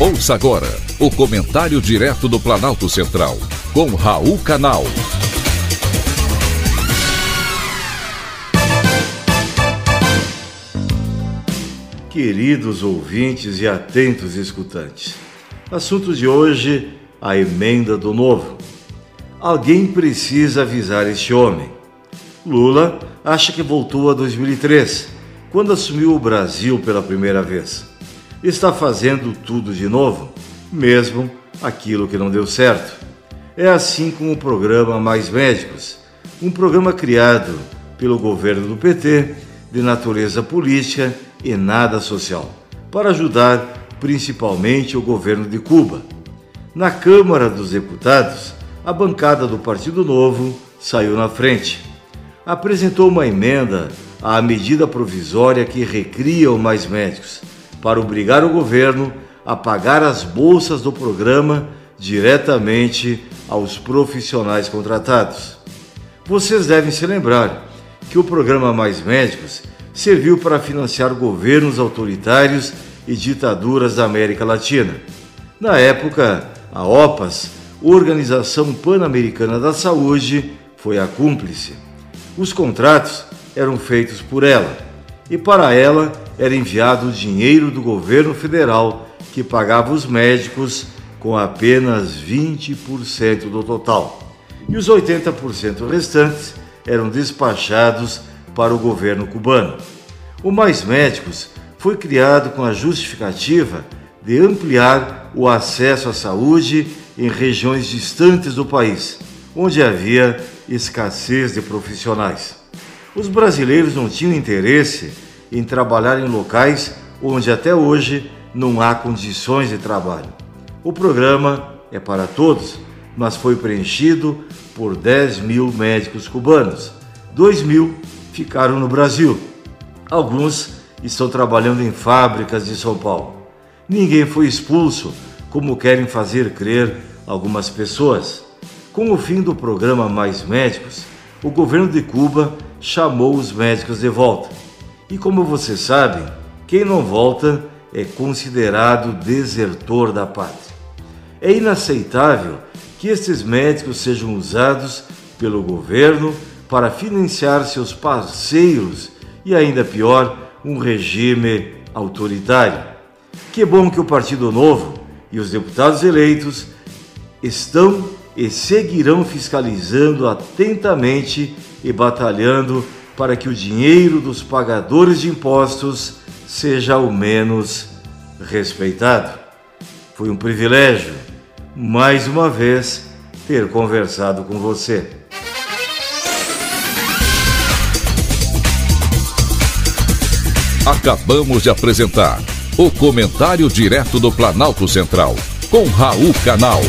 Ouça agora o comentário direto do Planalto Central, com Raul Canal. Queridos ouvintes e atentos escutantes, assunto de hoje: a emenda do novo. Alguém precisa avisar este homem. Lula acha que voltou a 2003, quando assumiu o Brasil pela primeira vez está fazendo tudo de novo, mesmo aquilo que não deu certo. É assim com o programa Mais Médicos, um programa criado pelo governo do PT, de natureza política e nada social, para ajudar principalmente o governo de Cuba. Na Câmara dos Deputados, a bancada do Partido Novo saiu na frente. Apresentou uma emenda à medida provisória que recria o Mais Médicos para obrigar o governo a pagar as bolsas do programa diretamente aos profissionais contratados. Vocês devem se lembrar que o programa Mais Médicos serviu para financiar governos autoritários e ditaduras da América Latina. Na época, a OPAS, Organização Pan-Americana da Saúde, foi a cúmplice. Os contratos eram feitos por ela e para ela era enviado o dinheiro do governo federal que pagava os médicos com apenas 20% do total. E os 80% restantes eram despachados para o governo cubano. O Mais Médicos foi criado com a justificativa de ampliar o acesso à saúde em regiões distantes do país, onde havia escassez de profissionais. Os brasileiros não tinham interesse em trabalhar em locais onde até hoje não há condições de trabalho. O programa é para todos, mas foi preenchido por 10 mil médicos cubanos. 2 mil ficaram no Brasil. Alguns estão trabalhando em fábricas de São Paulo. Ninguém foi expulso, como querem fazer crer algumas pessoas. Com o fim do programa Mais Médicos, o governo de Cuba chamou os médicos de volta. E como vocês sabem, quem não volta é considerado desertor da pátria. É inaceitável que estes médicos sejam usados pelo governo para financiar seus parceiros e, ainda pior, um regime autoritário. Que bom que o Partido Novo e os deputados eleitos estão e seguirão fiscalizando atentamente e batalhando para que o dinheiro dos pagadores de impostos seja ao menos respeitado. Foi um privilégio, mais uma vez, ter conversado com você. Acabamos de apresentar o Comentário Direto do Planalto Central, com Raul Canal.